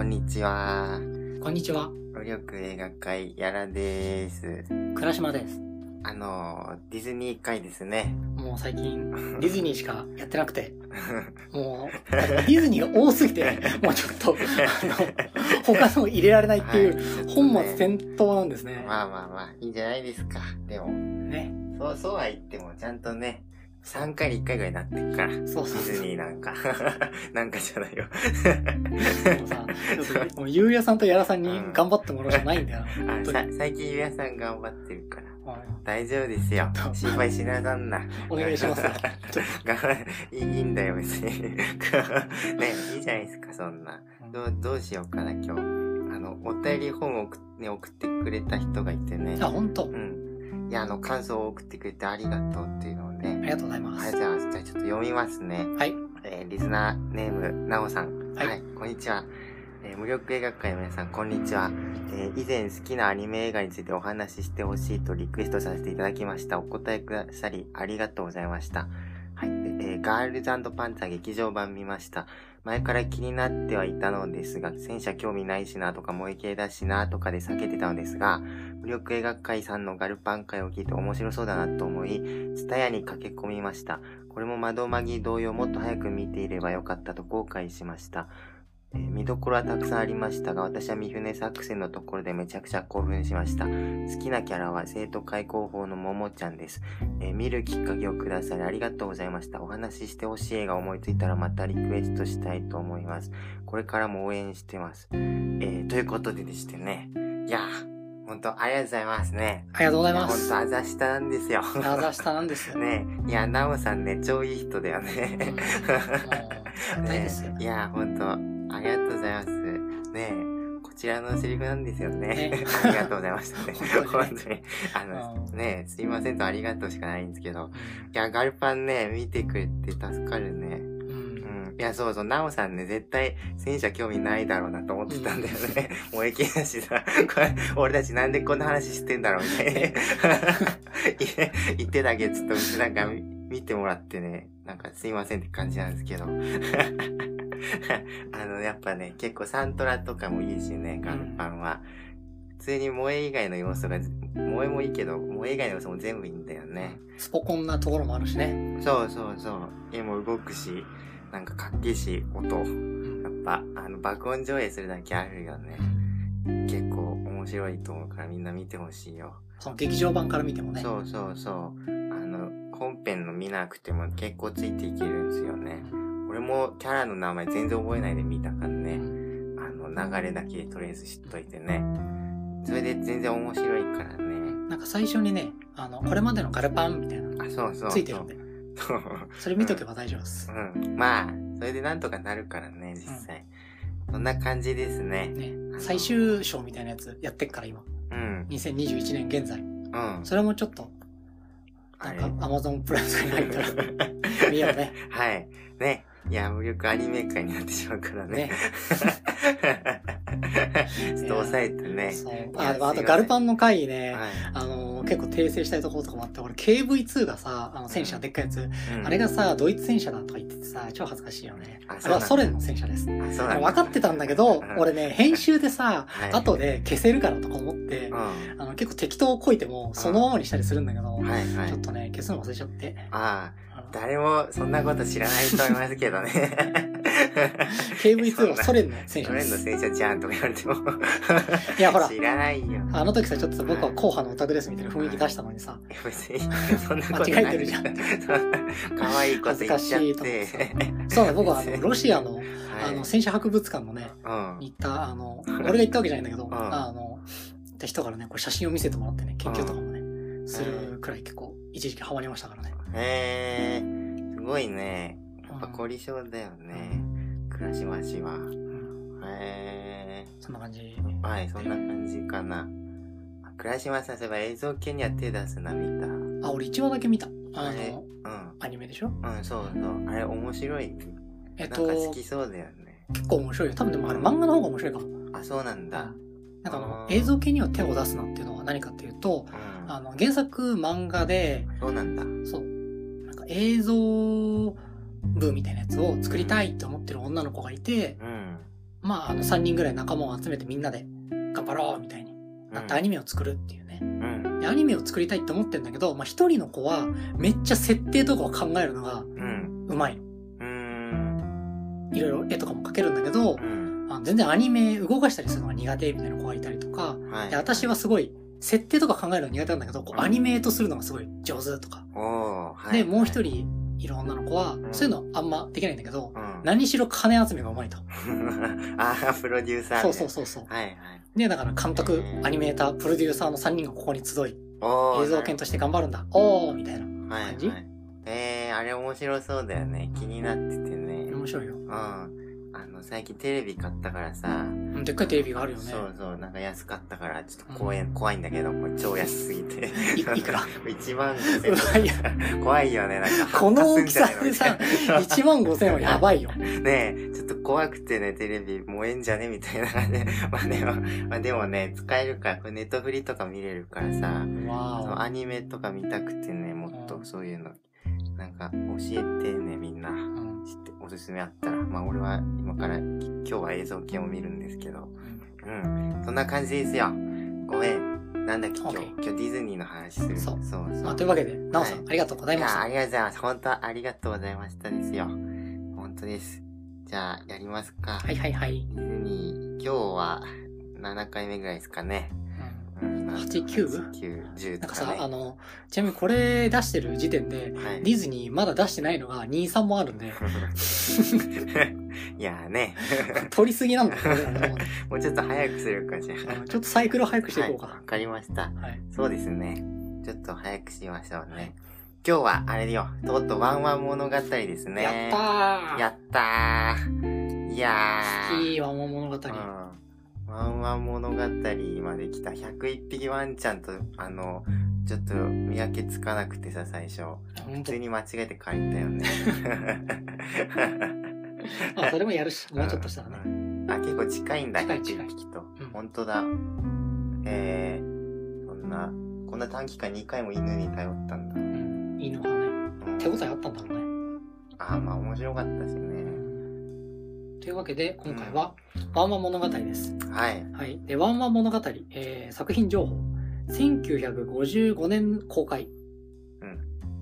こんにちは。こんにちは、努力映画会やらです。倉島です。あの、ディズニー会ですね。もう最近、ディズニーしかやってなくて、もう、ディズニーが多すぎて、もうちょっと、あの、他の入れられないっていう、本末転倒なんですね。まあまあまあ、いいんじゃないですか。でも、ね。そう、そうは言っても、ちゃんとね、3回に1回ぐらいになってるから。デそうそうィズニーなんか。なんかじゃないよ。もうさ、ちょっと、もう、ゆうやさんとやらさんに頑張ってもらうしかないんだよ。あ本当にさ最近皆さん頑張ってるから。はい大丈夫ですよ。心配しなさんな。お願いしますいいんだよ、別に。ね、いいじゃないですか、そんな。どう、どうしようかな、今日。あの、お便り本を送,、ね、送ってくれた人がいてね。あ、本当う。ん。いや、あの、感想を送ってくれてありがとうっていうのをあね。りがとうございます。はい、じゃあ、じゃあちょっと読みますね。はい。えーリスナーネーム、なおさん。はいはい、こんにちは。えー無力映画界の皆さん、こんにちは。えー以前好きなアニメ映画についてお話ししてほしいとリクエストさせていただきました。お答えくださり、ありがとうございました。はい。えーガールズパンツァー劇場版見ました。前から気になってはいたのですが、戦車興味ないしなとか萌え系だしなとかで避けてたのですが、武力映画会さんのガルパン会を聞いて面白そうだなと思い、ツタヤに駆け込みました。これも窓マギ同様もっと早く見ていればよかったと後悔しました。えー見どころはたくさんありましたが、私は三船作戦のところでめちゃくちゃ興奮しました。好きなキャラは生徒会広報のももちゃんです。えー見るきっかけをくださりありがとうございました。お話ししてほしい映画を思いついたらまたリクエストしたいと思います。これからも応援してます。えーということででしてね。いやー、ほんとありがとうございますね。ありがとうございまほんす。とあざしたなんですよ。あざしたなんですよ。ねいや、なおさんね、超いい人だようんね。もう、ありがたいですよ。いや、ほんと、ありがとうございます。ねこちらのセリフなんですよね。ね ありがとうございましたね。本本当に。あの、うんねすいませんとありがとうしかないんですけど。ういや、ガルパンね、見てくれて助かるね。んうんうん。いや、そうそう、ナオさんね、絶対戦車興味ないだろうなと思ってたんだよね。もう駅だしさ、これ、俺たちなんでこんな話してんだろうみたいな。言言ってたけど、ちょっとなんか見見てもらってね、なんかすいませんって感じなんですけど。あの、やっぱね、結構サントラとかもいいしね、ガルパンは。普通に萌え以外の要素が、萌えもいいけど、萌え以外の要素も全部いいんだよね。スポコンなところもあるしね。そうそうそう。絵も動くし、なんかかっけえし、音。やっぱ、あの、爆音上映するだけあるよね。結構面白いと思うからみんな見てほしいよ。その劇場版から見てもね。そうそうそう。あの、本編の見なくても結構ついていけるんですよね。俺もキャラの名前全然覚えないで見たからうね。んあの、流れだけとりあえず知っといてね。それで全然面白いからね。なんか最初にね、あの、これまでのガルパンみたいなのがあ、そうそう。ついてるんで、そう。それ見とけば大丈夫です。うん。まあ、それでなんとかなるからね、実際。そんな感じですね。ね、最終章みたいなやつやってっから今。うん。2021年現在。うん。それもちょっと、なんか Amazon プライムに入ったら見ようね。はい。ね。いや、無力アニメ界になってしまうからねね。ちょっと抑えてね。そう。いあ、あとガルパンの回ね、はい。あの、結構訂正したいところとかもあって、俺 KV2 がさ、あの戦車でっかいやつ、うんあれがさ、ドイツ戦車だとか言っててさ、超恥ずかしいよね。ああれはソ連の戦車です。分かってたんだけどうん、俺ね、編集でさ、はい後で消せるからとか思ってうん。、あの、結構適当をこいても、そのままにしたりするんだけど、はいはいちょっ。とね、消すの忘れちゃって。あ誰もそんなこと知らないと思いますけどね。KV2 はソ連の戦車ソ連のです。戦車じゃんとか言われても。いや、ほら、知らないよ。あの時さ、ちょっとさ僕は硬派のオタクですみたいな雰囲気出したのにさ、別に、そんなこと。間違えてるじゃん可愛いこと言っちゃっ恥ずかしいと思て。そうだ、僕はあの、ロシアの、はいあの、戦車博物館のね、行った、あの、俺が行ったわけじゃないんだけど、んあの、行った人からね、これ写真を見せてもらってね、研究とかもね、するくらい結構、一時期ハマりましたからね。へえー、すごいね。やっぱうん凝り性だよね。倉島氏は。うんへえそんな感じ？ー。はい、そんな感じかな。あ倉島さん、そういえば映像系には手出すな、見た。あ、俺1話だけ見た。あれ？の、うん。アニメでしょ？うん、そうそう。あれ、面白い。えっなんか好と、きそうだよね。結構面白いよ。多分でもあれ漫画の方が面白いかも。あ、そうなんだ。なんかあの映像系には手を出すなっていうのは何かっていうと、うん。あの、原作漫画で、そうなんだ。そう、映像部みたいなやつを作りたいって思ってる女の子がいて、うん。まあ、あの、3人ぐらい仲間を集めてみんなで頑張ろうみたいになってアニメを作るっていうね。うん。でアニメを作りたいって思ってんだけど、まあ、一人の子はめっちゃ設定とかを考えるのがうまい。うーん。いろいろ絵とかも描けるんだけどう、ん。全然アニメ動かしたりするのが苦手みたいな子がいたりとか、はい。で私はすごい設定とか考えるの苦手なんだけど、こううんアニメートするのがすごい上手とか。はい。で、もう一人いる女の子は、んそういうのあんまできないんだけど、うん。何しろ金集めがうまいと。あー、プロデューサーそうねそうそうそう。はいはい。で、だから監督アニメーター、プロデューサーの3人がここに集い。映像研として頑張るんだ。おーみたいな。はい感じ？はい。えー、あれ面白そうだよね。気になっててね。面白いよ。うん。あの、最近テレビ買ったからさ。うんでっかいテレビがあるよね。そうそう、なんか安かったから、ちょっと怖い、怖いんだけど、もう超安すぎて。いいくら？1万うわ5000いや怖いよね、なんか。この大きさですさんじゃないのみたいな、1万5千はやばいよ。ねえ、ちょっと怖くてね、テレビ燃えんじゃね？みたいな感じで。まあでも、まあでもね、使えるから、これネットフリとか見れるからさ、アニメとか見たくてね、もっとうんそういうの、なんか教えてね、みんな。ーうん知って、おすすめあったら。まあ俺は今から、き今日は映像系を見るんですけど。うん。そんな感じですよ。ごめん。なんだっけ、今日。今日ディズニーの話する。そうそうそう。まあ、というわけで、なおさん、はいありがとうございましや、あた。りがとうございます。本当ありがとうございましたですよ。本当です。じゃあ、やりますか。はいはいはい。ディズニー、今日は7回目ぐらいですかね。うん、8 9 9、10なんかとかね。さ、あの、ちなみにこれ出してる時点で、はい。ディズニーまだ出してないのが2、3もあるんで、いやーね、取りすぎなんだよ ね。もうちょっと早くするかじゃうんちょっとサイクル早くしていこうはい、わか。かりました。はい。そうですね。ちょっと早くしましょうね。今日は、あれよ、とうとうワンワン物語ですね。やったーやったー。いやー。いいワンワン物語。うん。ワンワン物語まで来た。101匹ワンちゃんと、あの、ちょっと見分けつかなくてさ、最初。普通。に間違えて書いたよね。ま あ、それもやるし、もうちょっとしたらね。ね。あ、結構近いんだ、近い近い101匹と。うん本当だ。えー、そんな、こんな短期間2回も犬に頼ったんだ。うん。いいのかね。うん手応えあったんだろうね。あー、まあ面白かったしね。というわけで、今回は、ワンワン物語です。はい。はい。で、ワンワン物語、えー、作品情報。1955年公開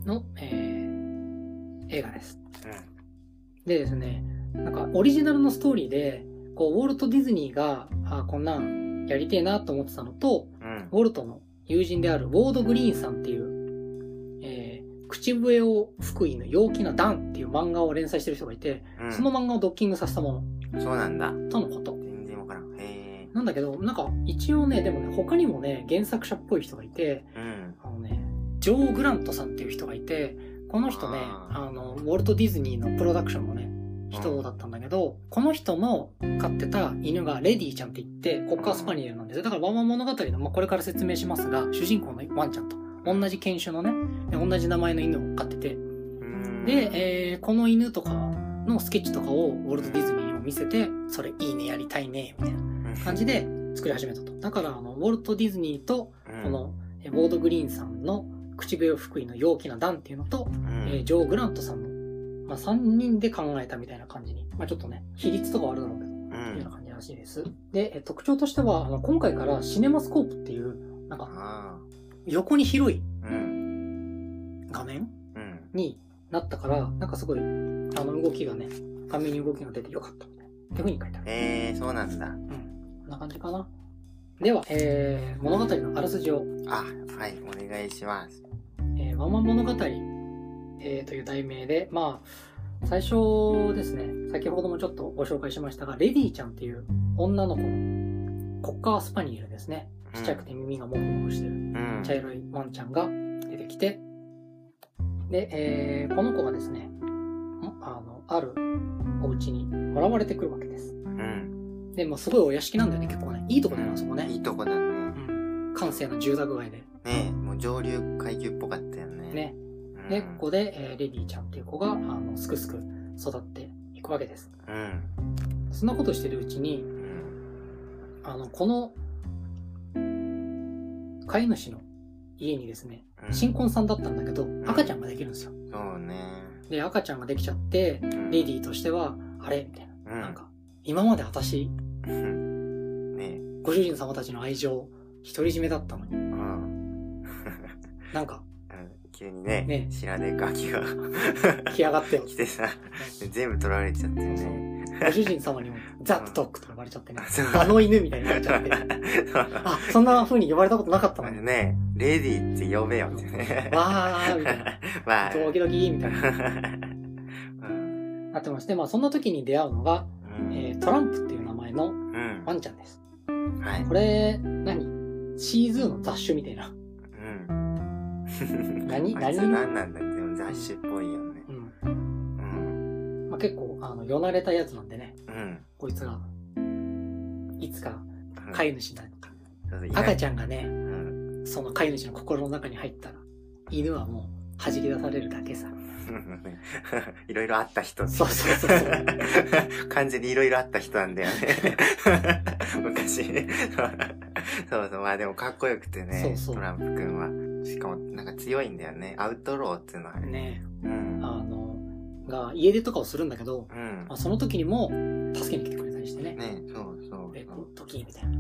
の、えー、映画です。でですね、なんかオリジナルのストーリーで、こう、ウォルト・ディズニーが、あこんなんやりてえなと思ってたのと、うん。うん。ウォルトの友人であるウォード・グリーンさんっていう、えー、口笛を吹く犬陽気なダンっていう漫画を連載してる人がいて、うんその漫画をドッキングさせたもそうなんだ。のとのこと。全然わからん。へなんだけど、なんか一応ね、でもね、他にもね、原作者っぽい人がいて、え。うん。あのね、ジョー・グラントさんっていう人がいて、この人ね、ああの、ウォルト・ディズニーのプロダクションのね、人だったんだけど、この人の飼ってた犬がレディちゃんって言って、コッカースパニエルなんですよ。だからワンワン物語の、まあ、これから説明しますが、主人公のワンちゃんと同じ犬種のね、で同じ名前の犬を飼ってて、うんで、えーこの犬とかのスケッチとかをウォルト・ディズニーにも見せて、それいいね、やりたいね、みたいな感じで作り始めたと。だから、あの、ウォルト・ディズニーと、うんこの、えーボード・グリーンさんの口笛を吹く犬陽気なダンっていうのと、うんえージョー・グラントさんの、まあ、3人で考えたみたいな感じに、まあ、ちょっとね、比率とかはあるだろうけど、う。っていうんような感じらしいです。で、えー特徴としては、あの、今回からシネマスコープっていう、なんか、あ横に広い。画面うん。になったから、なんかすごい、あの、動きがね、画面に動きが出てよかったみたいな。っていう風に書いてある。えー、そうなんだ。うん。こんな感じかな。では、えー、物語のあらすじを、あ、はい、お願いします。えー、ワンワン物語、えー、という題名で、まあ、最初ですね、先ほどもちょっとご紹介しましたが、レディちゃんっていう女の子のコッカースパニエルですね。ちっちゃくて耳がモフモフしてるうん。茶色いワンちゃんが出てきて、で、えー、この子がですね、んあの、あるお家にもらわれてくるわけです。うん。で、もうすごいお屋敷なんだよね、結構ね。いいとこだよな、そこね。いいとこだね。うん。閑静な住宅街で。ねもう上流階級っぽかったよね。ね。うん。で、ここで、えーレディちゃんっていう子が、あの、すくすく育っていくわけです。うん。そんなことしてるうちに、うん。あの、この、飼い主の家にですね、うん新婚さんだったんだけど、赤ちゃんができるんですよ。そうね。で、赤ちゃんができちゃって、うんレディとしては、あれ？みたいな。うん。なんか、今まで私、ねご主人様たちの愛情、独り占めだったのに。うん。なんか、急にね、ね知らねえガキが来やがってよ。来てさ、全部取られちゃってね。ご主人様にも、ザットドッグと呼ばれちゃってね。あの犬みたいになっちゃって。あ、そんな風に呼ばれたことなかったのね。レディって呼べよってね。わーみたいな。わー。ドキドキみたいな。なってまして、まあそんな時に出会うのが、うん、えー、トランプっていう名前のワンちゃんです。うん、はい。これ、何？シーズーの雑種みたいな。うん。何何？何なんだでも雑種っぽいよね。うん。うん。まあ結構、あの、よなれたやつなんでね。うん。こいつが、いつか飼い主になるのか。赤ちゃんがね、うん、その飼い主の心の中に入ったら、犬はもう弾き出されるだけさ。いろいろあった人。そうそうそうそう。完全にいろいろあった人なんだよね。昔。そうそう、まあでもかっこよくてね、そうそうトランプくんは。しかもなんか強いんだよね。アウトローっていうのはね。うん。あの、が家出とかをするんだけど、うん、まあ、その時にも助けに来てくれたりしてね。ねそうそうえ、時みたいな。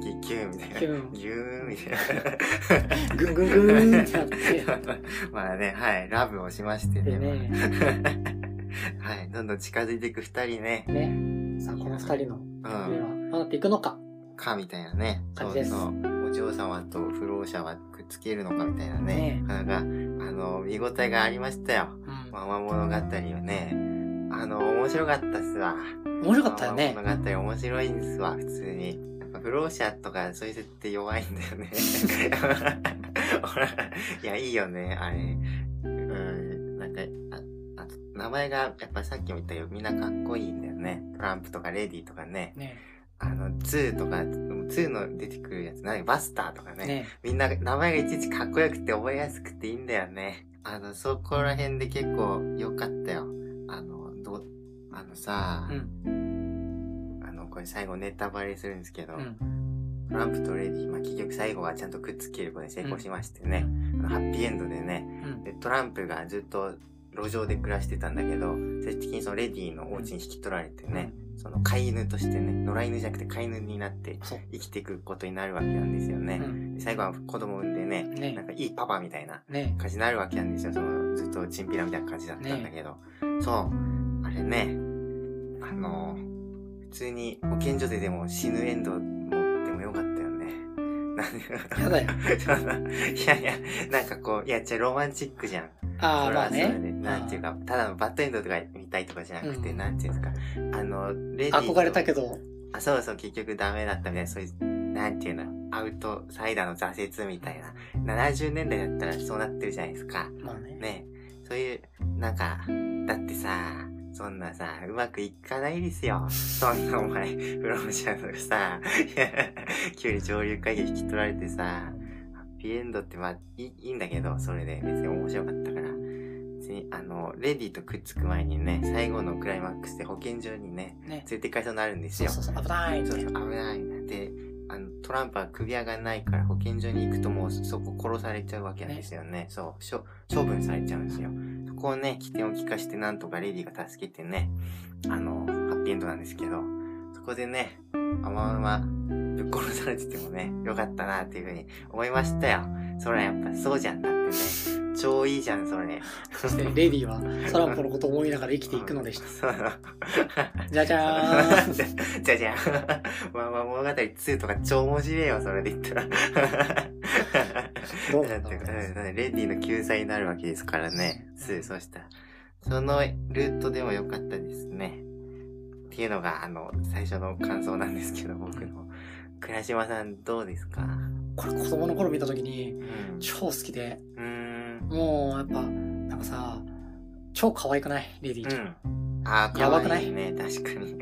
時キューみたいな。ギューみたいな。ぐんぐんぐーんってなって。まあね、はい、ラブをしましてね。ねはい、どんどん近づいていく二人ね。ね。さあ、この二人の、うん。は、どうなっていくのか。か、みたいなね。感じです。そうそう。お嬢様と不老者はつけるのかみたいなね。なかなか、あの、見応えがありましたよ。うん、ママ物語をね。あの、面白かったっすわ。面白かったよね。物語面白いんですわ、普通に。やっぱ不老者とかそういう設定弱いんだよね。いや、いいよね、あれ。うん、なんか、あ、あと、名前が、やっぱさっきも言ったよみんなかっこいいんだよね。トランプとかレディとかね。ねあの、2とか、2の出てくるやつ、何バスターとかね。ね。みんな名前がいちいちかっこよくて覚えやすくていいんだよね。あの、そこら辺で結構良かったよ。あの、ど、あのさ、うん、あの、これ最後ネタバレするんですけど、うん、トランプとレディ、まあ、結局最後はちゃんとくっつけることに成功しましてね、うん、ハッピーエンドでね、で、トランプがずっと路上で暮らしてたんだけど、最終的にそのレディのお家に引き取られてね、その飼い犬としてね、野良犬じゃなくて飼い犬になって生きていくことになるわけなんですよね。うん、最後は子供産んでね、ねなんかいいパパみたいな感じになるわけなんですよ。そのずっとチンピラみたいな感じだったんだけど。ね、そう。あれね、あの、普通に保健所ででも死ぬエンドやだよ。いやいや、なんかこう、いや、じゃロマンチックじゃん。ああ、まあね。なんていうか、ただのバッドエンドとか見たいとかじゃなくて、うん、なんていうんですか、あの、レディ憧れたけど。あ、そうそう、結局ダメだったみたいな、そういう、なんていうの、アウトサイダーの挫折みたいな。70年代だったらそうなってるじゃないですか。まあね。ね。そういう、なんか、だってさ、そんなさ、うまくいかないですよ。そんなお前、プロモションとかさ、急に上流会議引き取られてさ、ピーエンドってまあいいんだけど、それで別に面白かったから。別に、あの、レディとくっつく前にね、最後のクライマックスで保健所にね、ね連れて帰そうになるんですよ。そうそうそう、危ないそうそう、危ないで、あの、トランプは首輪がないから保健所に行くともうそこ殺されちゃうわけなんですよね。ねそう、処、処分されちゃうんですよ。ここをね、起点を聞かしてなんとかレディが助けてね、あの、ハッピーエンドなんですけど、そこでね、あまままぶっ殺されててもね、よかったなっていうふうに思いましたよ。それはやっぱそうじゃんだってね。超いいじゃん、それ。そして、レディは、サランポのことを思いながら生きていくのでした。じゃじゃーん。じゃじゃーん。まあまあ物語2とか超面白いよ、それで言ったら。どうなレディの救済になるわけですからね。2、そうしたら。そのルートでも良かったですね。っていうのが、あの、最初の感想なんですけど、僕の。倉島さん、どうですか？これ子供の頃見た時に、超好きで、うん、もう、やっぱ、なんかさ、超可愛くない？レディーちゃん。うん、ああ、やばくない？ね、確かに。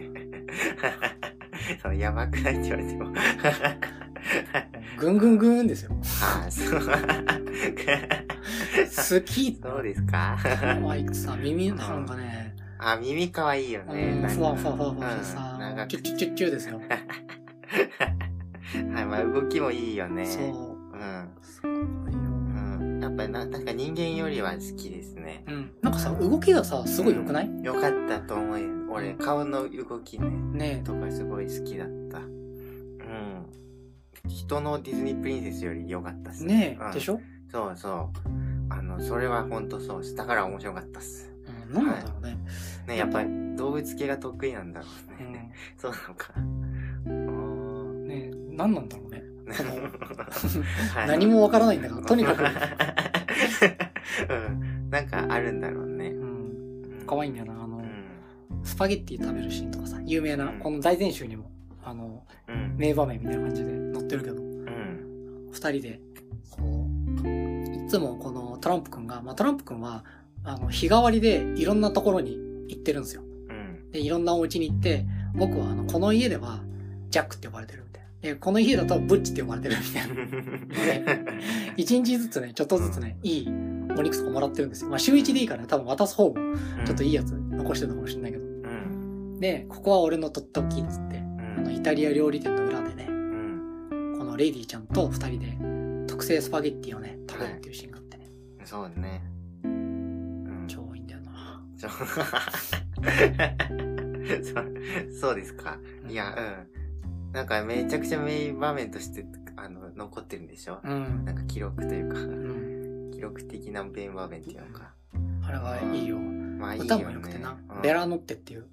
そう、やばくないって言われても。ぐんぐんぐんですよ。ああ、そう。好き。そうですか？可愛くさ、耳なんかね、あ、耳かわいいよね。ふわふわふわふわしてさ、チュッチュッチュッチュですよ。はい、まあ動きもいいよね。そう。うん。すごいよ。うん。やっぱりな、確か人間よりは好きですね。うん。なんかさ、動きがさ、すごい良くない、良、かったと思うよ。俺、顔の動きね。ねとかすごい好きだった。うん。人のディズニープリンセスより良かったっすね。ねえ、うん、でしょ？そうそう。あの、それはほんとそうす。だから面白かったっす。うん、なんだろうね。はい、ねやっぱり動物系が得意なんだろうね。うん、そうなのか。ね何なんだろうね。何もわからないんだから、とにかく。うん。なんかあるんだろうね。うん。可愛いんだよな。あの、スパゲッティ食べるシーンとかさ、有名な、この大全集にも、あの、名場面みたいな感じで載ってるけど、二人で、こう、いつもこのトランプくんが、まあトランプくんは、あの、日替わりでいろんなところに行ってるんですよ。で、いろんなお家に行って、僕はあの、この家では、ジャックって呼ばれてるみたいな。で、この家だとブッチって呼ばれてるみたいな。で、一日ずつね、ちょっとずつね、いいお肉とかもらってるんですよ。まあ週一でいいからね、多分渡す方も、ちょっといいやつ残してるのかもしれないけど。で、ここは俺のとっておきっつって、あの、イタリア料理店の裏でね、このレイディちゃんと二人で特製スパゲッティをね、食べるっていうシーンがあってね。そうね。そうそうですか。いや、うん。なんかめちゃくちゃ名場面として、あの、残ってるんでしょ？うん。なんか記録というか、うん、記録的な名場面っていうのか。あれはいいよ。まあいいよ、ね。歌も良くてな。ベラノッテっていう、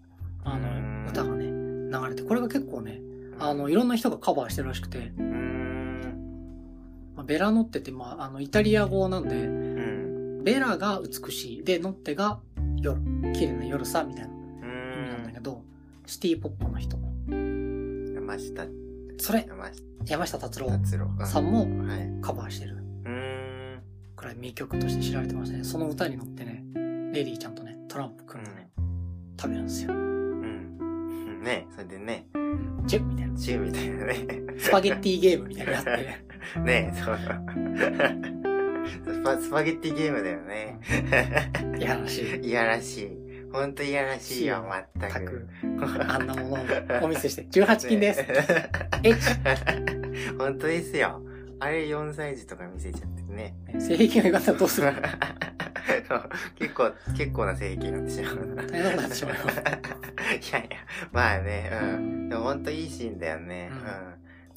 あの、歌がね、流れて、これが結構ね、あの、いろんな人がカバーしてるらしくて、まあ、ベラノッテって、まあ、あの、イタリア語なんで、ベラが美しい。で、ノッテが夜。綺麗な夜さ、みたいな意味なんだけど、シティポップの人。山下。それ山下達郎さんもカバーしてる。くらい名曲として知られてましたね。その歌に乗ってね、レディーちゃんとね、トランプくんがね、食べるんですよ。ね、それでね。チュッみたいな。チュッみたいなね。スパゲッティゲームみたいなのって。ねそう。スパスパゲッティゲームだよね。いやらしい。いやらしい。ほんといやらしいよ、まったく。あんなものをお見せして。18金です。えほんとですよ。あれ4歳児とか見せちゃってね。性癖が良かったらどうする？結構、結構な性癖になってしまう。大変なことなってしま。いやいや、まあね、うん。でもほんといいシーンだよね。うん。うん、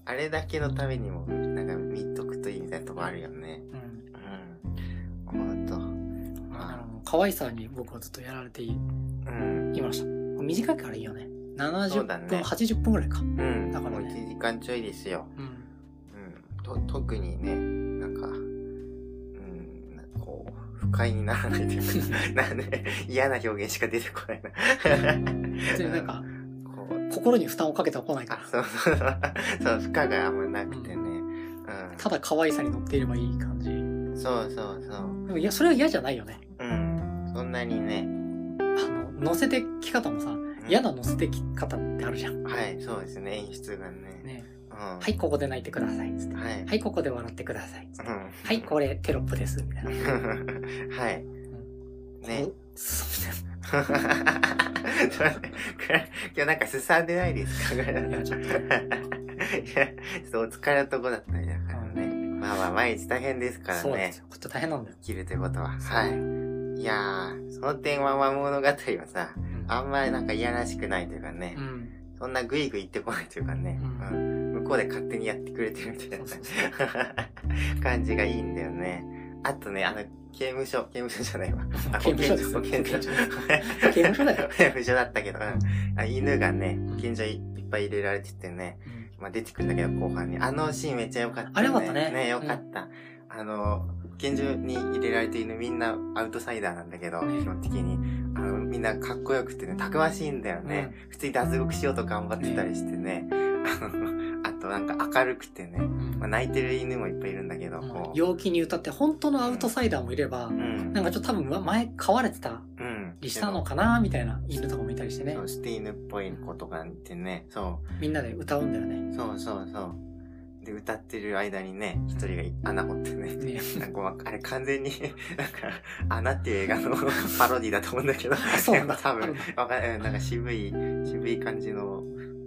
あれだけのためにも、なんか見とくといいみたいなとこあるよね。可愛さに僕はずっとやられてい,、うん、いました。短いからいいよね。70分、ね、80分ぐらいか。うん。だからね。もう1時間ちょいですよ。うん。うん。と、特にね、なんか、不快にならないというか、なんで、嫌な表現しか出てこないな。なんか、こう、心に負担をかけてはこないから。そうそうそう。そう、負荷があんまなくてね。うん。ただ可愛さに乗っていればいい感じ。そうそうそう。でもいや、それは嫌じゃないよね。うん。そんなにね。あの、乗せてき方もさ、嫌な乗せてき方ってあるじゃん。はい、そうですね、演出がね。ね。はい、ここで泣いてください。つって。はい。はい、ここで笑ってください。つって。はい、これテロップです。みたいな。はい。ね。そうみたいな。今日なんかすさんでないですか？いや、ちょっと。ちょっとお疲れのとこだったりだからね。まあまあ、毎日大変ですからね。そうですよ。大変なんだよ。生きるということは。はい。いやー、その点はま物語はさ、あんまりなんかいやらしくないというかね。うん。そんなグイグイ言ってこないというかね。うん。向こうで勝手にやってくれてるみたいな感じがいいんだよね。あとね、あの、刑務所、刑務所じゃないわ。あ、保健所、保健所。刑務所だよ。刑務所だったけど、うん、あ犬がね、保健所いっぱい入れられててね、うん、まあ出てくるんだけど、後半に。あのシーンめっちゃ良かった、ね。あれよかったね。ね、良かった。うん、あの、保健所に入れられているみんなアウトサイダーなんだけど、ね、基本的に。あの、みんなかっこよくてね、たくましいんだよね。普通に脱獄しようと頑張ってたりしてね。あの、となんか明るくてね、まあ、泣いてる犬もいっぱいいるんだけど、こう陽気に歌って本当のアウトサイダーもいれば、うん、なんかちょっと多分前飼われてたりしたのかなみたいな犬とかもいたりしてね。そう、捨て犬っぽい子とかってね、そう。みんなで歌うんだよね。そうそうそう。で、歌ってる間にね、一人が穴掘ってね。ね なんか、あれ完全に、なんか、穴っていう映画の パロディだと思うんだけど。そう。多分、わかんない。なんか渋い、渋い感じの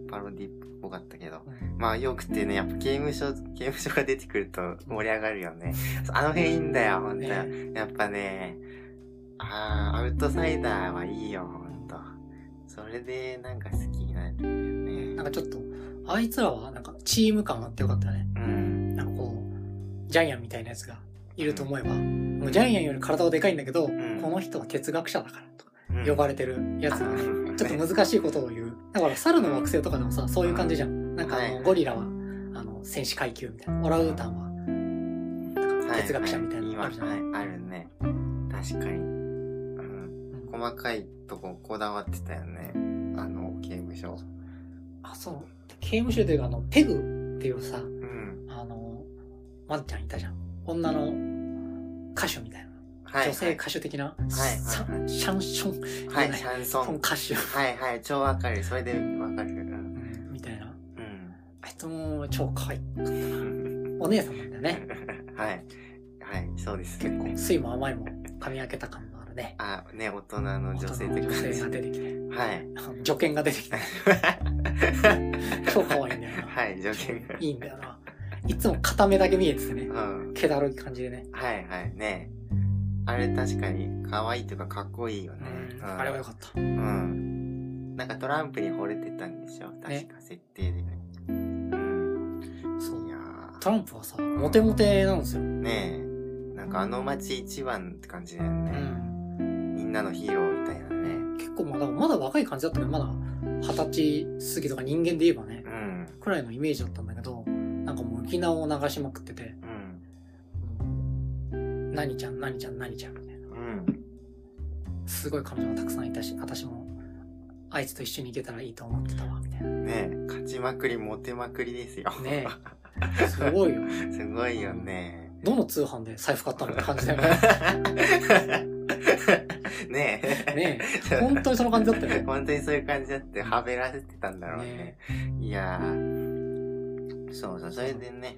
パロディっぽかったけど。うん、まあよくてね、やっぱ刑務所、刑務所が出てくると盛り上がるよね。あの辺いいんだよ、ほんと。ね、やっぱね、ああ、アウトサイダーはいいよ、ほんと。それでなんか好きになるよね。なんかちょっと、あいつらはなんかチーム感あってよかったよね。うん。なんかこう、ジャイアンみたいなやつがいると思えば、うん、もうジャイアンより体はでかいんだけど、うん、この人は哲学者だからとか、呼ばれてるやつがね、ちょっと難しいことを言う。だから猿の惑星とかでもさ、そういう感じじゃん。なんかあの、ゴリラは、あの、戦士階級みたいな。オラウータンは、哲学者みたいなのあるじゃない、はいはい、あるね。確かに。細かいとここだわってたよね。あの、刑務所。あ、そう。刑務所でいうあの、ペグっていうさ、うん、あの、ワンちゃんいたじゃん。女の歌手みたいな。はい、女性歌手的な、はいシャンション、はい、シャンソン。歌手。はいはい、超わかる。それでわかる。うん、みたいな。うん。あいつも超可愛かったな。お姉さんなんだよね。はい。はい、そうです、ね。結構、酸いも甘いも噛み分けた感ね。あ、ね、大人の女性って感じ。女性が出てきて。はい。助犬が出てきて。超可愛いんだよな。はい、助犬が。いいんだよな。いつも片目だけ見えててね。うん。気だるい感じでね。はいはいね。あれ確かに可愛いというかかっこいいよね。うん、あれはよかった。うん。なんかトランプに惚れてたんでしょ？確か設定でね。うん。そう。いやトランプはさ、モテモテなんですよ。ねえ。なんかあの街一番って感じだよね。うん。んなのヒーローみたいなね。結構まだ、まだ若い感じだったけど、まだ二十歳過ぎとか人間で言えばね、うん、くらいのイメージだったんだけど、なんかもう沖縄を流しまくってて、うん、何ちゃん、何ちゃん、何ちゃんみたいな。うん、すごい彼女がたくさんいたし、私もあいつと一緒に行けたらいいと思ってたわ、みたいな。ね勝ちまくり、モテまくりですよ。ね すごいよ。すごいよね。どの通販で財布買ったのって感じだよね。ねえ。ねえ。本当にその感じだったよね。本当にそういう感じだって、はべらせてたんだろうね。ねいやー、そうそう、それでね、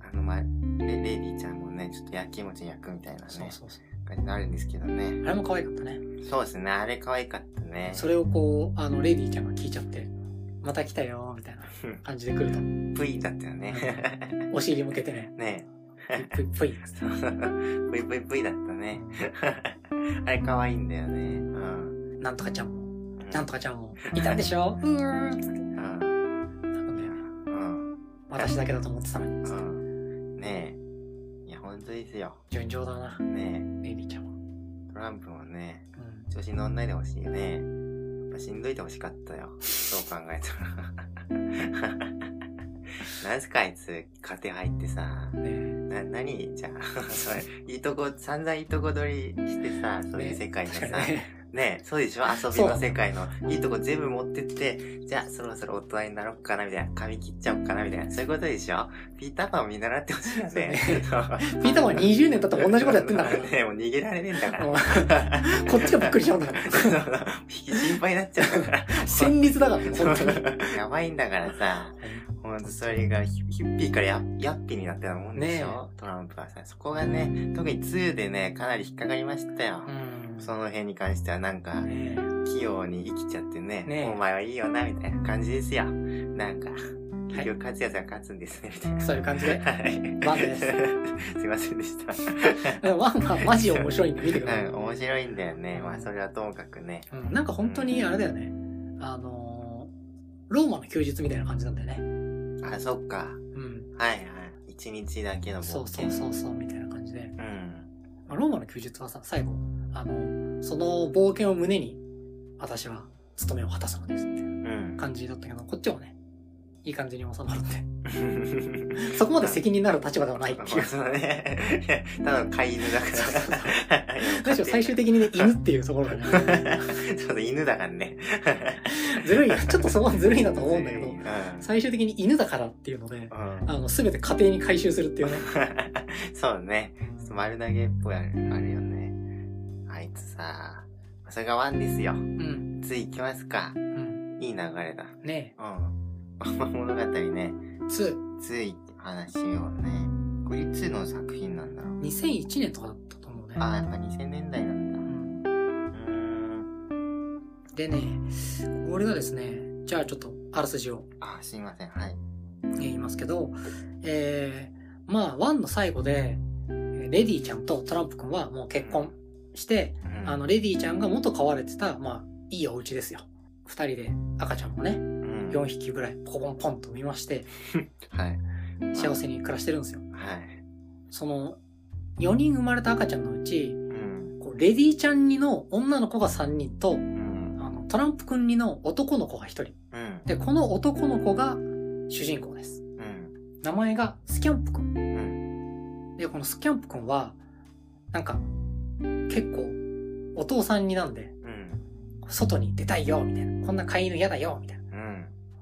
あの、まあ、レレディちゃんもね、ちょっと焼き餅焼くみたいなね。そうそうそう。感じになるんですけどね。あれも可愛かったね。そうですね、あれ可愛かったね。それをこう、あの、レディちゃんが聞いちゃって、また来たよ、みたいな感じで来ると。ぷいだったよね。お尻向けてね。ねぷいぷい。ぷいぷいぷいだったね。あれ可愛いんだよね。うん。なんとかちゃんも、なんとかちゃんも、いたんでしょ？うーんつって。うん。なんかね、うん。私だけだと思ってたのに。うん。ねえ。いや、ほんとですよ。順調だな。ねえ。レイリーちゃんも。トランプもね、うん、調子乗んないでほしいね。やっぱしんどいてほしかったよ。そう考えたら。なんすかあいつ、家庭入ってさ。ねな、なにじゃあ、それ、いいとこ、散々いいとこ取りしてさ、そういう世界のさ、ねねそうでしょ？遊びの世界のいいとこ全部持ってって、じゃあそろそろ大人になろうかなみたいな、髪切っちゃおうかなみたいな、そういうことでしょ？ピーターパンを見習ってほしいよね。ね ピーターパン20年経ったら同じことやってんだから ね。もう逃げられねえんだから。こっちがびっくりしちゃうんだから。心配になっちゃうから。戦慄だからね、本当に。やばいんだからさ。ほんとそれがヒッピーからヤヤッピーになってたもんでしょ、ね、トランプはさ。そこがね、特に2でね、かなり引っかかりましたよ。うん、その辺に関してはなんか、ね、器用に生きちゃってね、ねお前はいいよな、みたいな感じですよ。なんか。結局勝つやつが勝つんですね、みたいな。そういう感じで。はい。ワンです。すいませんでした。ワンはマジ面白いんで見てください。うん、面白いんだよね。まあそれはともかくね。うん、なんか本当にあれだよね。あのー、ローマの休日みたいな感じなんだよね。あ、そっか。うん。はいはい。一日だけの冒険。そうそうそうそう、みたいな感じで。うん。まあ、ローマの休日はさ、最後、あの、その冒険を胸に、私は務めを果たすのです、みたいな感じだったけど、こっちはね、いい感じに収まるんで。そこまで責任になる立場ではないっていう。そうね。ただの飼い犬だから。む最終的にね、犬っていうところがね。ちょっと犬だからね。ずるい。ちょっとそこはずるいなと思うんだけど、最終的に犬だからっていうので、あの、すべて家庭に回収するっていうね。そうね。丸投げっぽいあるよね。あいつさ、それがワンですよ。うん。次行きますか。うん。いい流れだ。ねうん。物語ね。2。2話しようね。これ2の作品なんだろう。2001年とかだったと思うね。ああ、やっぱ2000年代なんだ。うん。でね、これがですね、じゃあちょっとあらすじを。あ、すいません。はい。言いますけど、えー、まあ、ワンの最後で、レディちゃんとトランプ君はもう結婚して、うん、あの、レディちゃんが元飼われてた、まあ、いいお家ですよ。二人で赤ちゃんもね、うん、4匹ぐらいポコンポンと見まして、はい。幸せに暮らしてるんですよ。はい。その、4人生まれた赤ちゃんのうち、うん、こうレディちゃんにの女の子が3人と、うん、あのトランプ君にの男の子が1人。うん、で、この男の子が主人公です。名前がスキャンプ君。で、このスキャンプ君は、なんか、結構、お父さんになんで、外に出たいよ、みたいな。こんな飼い犬嫌だよ、みたいな。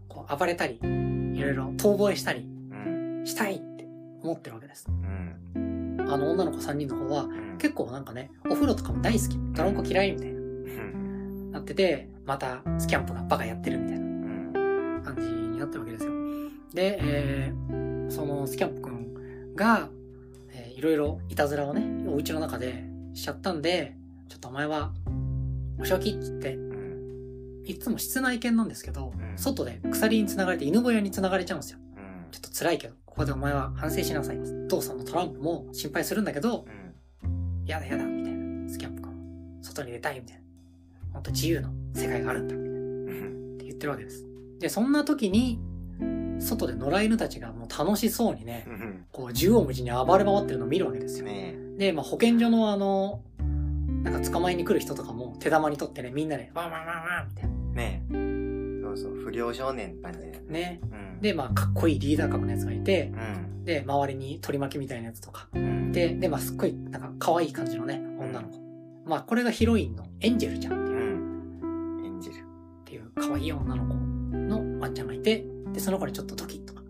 こう暴れたり、いろいろ遠吠えしたり、したいって思ってるわけです。あの女の子3人の方は、結構なんかね、お風呂とかも大好き、ドロンコ嫌いみたいな、なってて、またスキャンプがバカやってるみたいな。感じになってるわけですよ。で、えー、そのスキャンプくんが、えー、いろいろいたずらをね、お家の中でしちゃったんで、ちょっとお前は、お仕置きっつって、いつも室内犬なんですけど、外で鎖に繋がれて犬小屋に繋がれちゃうんですよ。ちょっと辛いけど、ここでお前は反省しなさい。父さんのトランプも心配するんだけど、やだやだ、みたいな。スキャンプ君。外に出たい、みたいな。もっと自由の世界があるんだ、みたいな。って言ってるわけです。で、そんな時に、外で野良犬たちがもう楽しそうにね、こう縦横無尽に暴れ回ってるのを見るわけですよ。で、まあ、保健所のあの、なんか捕まえに来る人とかも手玉に取ってね、みんなで、ワンワンワンワンみたいな。ねそうそう、不良少年って感じで。ね。うん、で、まあ、かっこいいリーダー格のやつがいて、うん、で、周りに取り巻きみたいなやつとか。うん、で、で、まあ、すっごい、なんか可愛い感じのね、女の子。まあ、これがヒロインのエンジェルちゃんっていう。エンジェル。っていう可愛い女の子のワンちゃんがいて、で、その子にちょっとドキッとか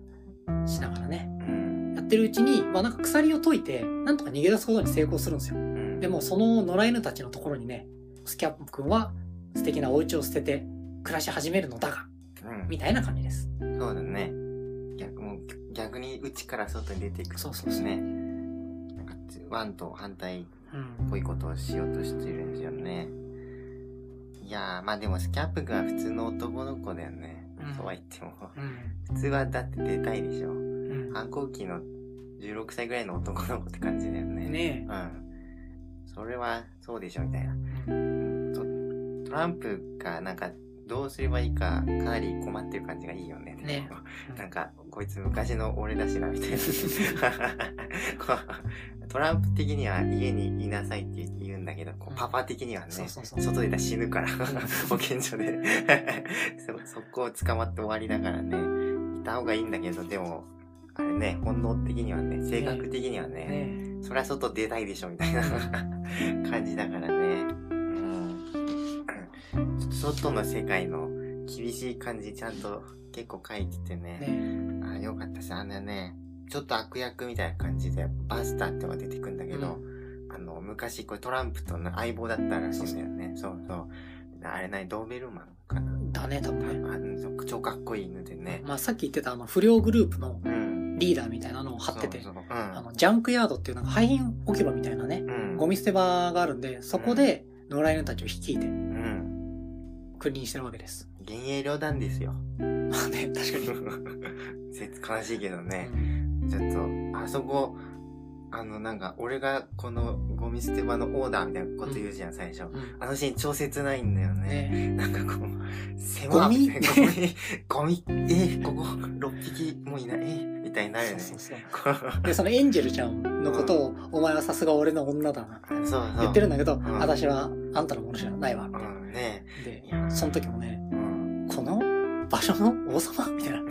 しながらね、うん、やってるうちに、まあなんか鎖を解いて、なんとか逃げ出すことに成功するんですよ。うん、でもその野良犬たちのところにね、スキャップ君は素敵なお家を捨てて暮らし始めるのだが、うん、みたいな感じです。そうだね。逆も逆に内から外に出ていく、ね、そうそうそう。なんかワンと反対っぽいことをしようとしてるんですよね。いやー、まあでもスキャップ君は普通の男の子だよね。そうは言っても、普通はだって出たいでしょ。反抗期の16歳ぐらいの男の子って感じだよね。ねうん。それはそうでしょ、みたいな。トランプがなんかどうすればいいかかなり困ってる感じがいいよね。ね。なんか、こいつ昔の俺だしな、みたいな。トランプ的には家にいなさいって言うんだけど、こうパパ的にはね、外出たら死ぬから 保健所で。そ、そこを捕まって終わりだからね、いた方がいいんだけど、でも、あれね、本能的にはね、性格的にはね、ね。そりゃ外出たいでしょ、みたいな。感じだからね。うん。ちょっと外の世界の厳しい感じちゃんと結構書いててね。ね。あ、よかったし、あのね、ちょっと悪役みたいな感じで、バスターってのが出てくんだけど、うん、あの、昔これトランプとの相棒だったらしいんだよね。そうそう。あれ何ドーベルマンかなだね、多分ね。あ超かっこいい犬でね。まあさっき言ってたあの不良グループのリーダーみたいなのを貼ってて、あの、ジャンクヤードっていうなんか廃品置き場みたいなね、うん、ゴミ捨て場があるんで、そこで野良犬たちを率いて、うん、君臨してるわけです。幻影旅団ですよ。まあね、確かに。悲しいけどね。うんちょっと、あそこ、あの、なんか、俺がこのゴミ捨て場のオーダーみたいなこと言うじゃん、最初。うん、あのシーン超切ないんだよね。ねなんかこう、狭ゴミ？ゴミ、ゴミ、えー、ここ6匹もいない、え？ー、みたいになるよね。そうそうそうで、そのエンジェルちゃんのことを、うん、お前はさすが俺の女だな。そうそう。言ってるんだけど、うん、私はあんたのものじゃないわ、みたいな。ねで、その時もね、場所の？王様？みたいな。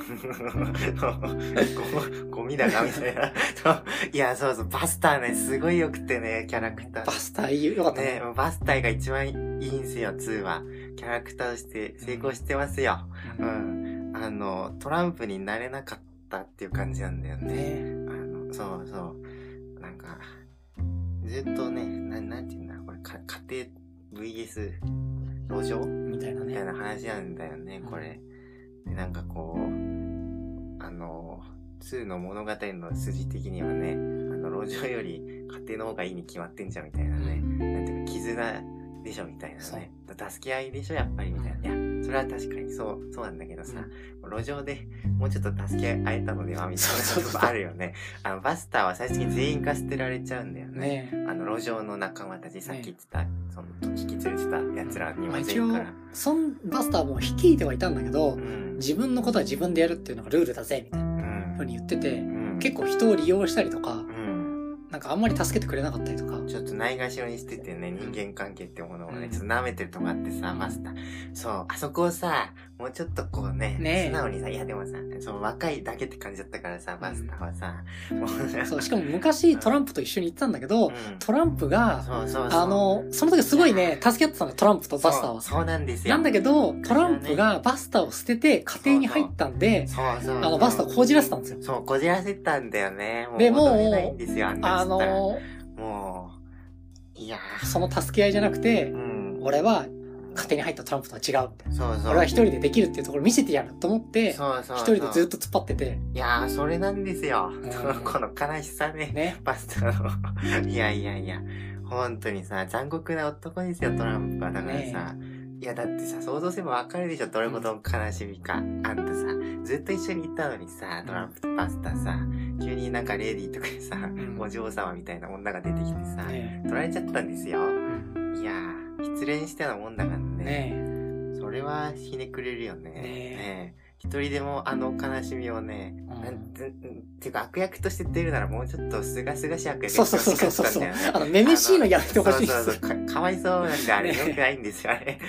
ゴミだな、みたいな。いや、そうそう、バスターね、すごい良くてね、キャラクター。バスターよかったね。ねバスターが一番いいんすよ、2は。キャラクターとして成功してますよ。うん。あの、トランプになれなかったっていう感じなんだよね。ねあの、そうそう。なんか、ずっとね、ななんて言うんだろう、これ、か家庭 VS 路上？みたいなね。みたいな話なんだよね、これ。で、なんかこう、あの、2の物語の筋的にはね、あの、路上より家庭の方がいいに決まってんじゃんみたいなね。なんていうか、絆でしょみたいなね。助け合いでしょやっぱりみたいな。いや、それは確かにそう、そうなんだけどさ、うん、路上でもうちょっと助け合えたのではみたいなことあるよね。あの、バスターは最終的に全員化捨てられちゃうんだよね。ねあの、路上の仲間たち、さっき言ってた、ね、その、引き連れてた奴らには全員から。まあ、そん、バスターも率いてはいたんだけど、うん、自分のことは自分でやるっていうのがルールだぜ、みたいなふうに言ってて、うん、結構人を利用したりとか、なんかあんまり助けてくれなかったりとか。ちょっとないがしろにしててね、人間関係ってものをね、うん、ちょっと舐めてるとこあってさ、マスター。そう、あそこをさ、もうちょっとこうね、ね素直にさ、いやでもさ、その若いだけって感じだったからさ、マスターはさ、うん、そう、しかも昔トランプと一緒に行ってたんだけど、うん、トランプが、あの、その時すごいね、助け合ってたのトランプとバスターは。そうなんですよ。なんだけど、トランプがバスターを捨てて家庭に入ったんで、そうそうあの、バスターをこじらせたんですよ。そう、こじらせたんだよね。もうでも、あの、もう、いやその助け合いじゃなくて、うん、俺は勝手に入ったトランプとは違うそうそう。俺は一人でできるっていうところ見せてやると思って、そうそう一人でずっと突っ張ってて。いやー、それなんですよ。うん、この悲しさね。ね。バスターの。いやいやいや。本当にさ、残酷な男ですよ、トランプは。だからさ、ねいや、だってさ、想像すればわかるでしょ、どれほど悲しみか。あんたさ、ずっと一緒にいたのにさ、トランプとパスタさ、急になんかレディーとかでさ、お嬢様みたいな女が出てきてさ、取られちゃったんですよ。いやー、失恋したようなもんだからね。それはひねくれるよね。ね一人でもあの悲しみをね、うん、なんていうか悪役として出るならもうちょっとすがすがしい悪役そうそうそうそうそう。あの、めめしいのやめてほしいそうそうそうか。かわいそうなんであれよくないんですよ、あれ。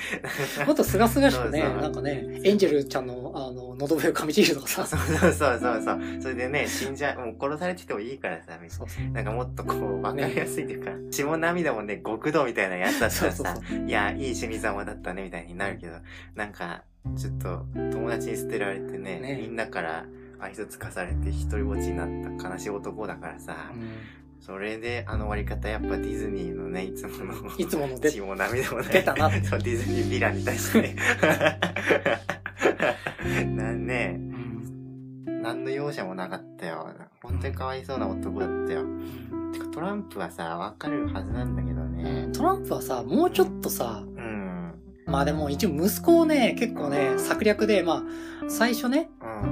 もっとすがすがしくね、なんかね、エンジェルちゃんの、あの、喉笛を噛みちぎるとかさ。そうそうそうそうそう。それでね、死んじゃ、もう殺されててもいいからさ、そうそうなんかもっとこう、わかりやすいというか、ね、血も涙もね、極道みたいなやつだったらさ、そうそうそういや、いい死に様だったね、みたいになるけど、なんか、ちょっと友達に捨てられてね、ね。みんなから愛想つかされて一人ぼっちになった悲しい男だからさ、うん、それであの終わり方やっぱディズニーのね、いつもの、いつもの血も涙もね、出たな。そう、ディズニーヴィランに対してね。なんね、うん、何の容赦もなかったよ。本当にかわいそうな男だったよ。てかトランプはさ、わかるはずなんだけどね。トランプはさ、もうちょっとさ、うん、まあでも一応息子をね、結構ね、策略で、まあ、最初ね、う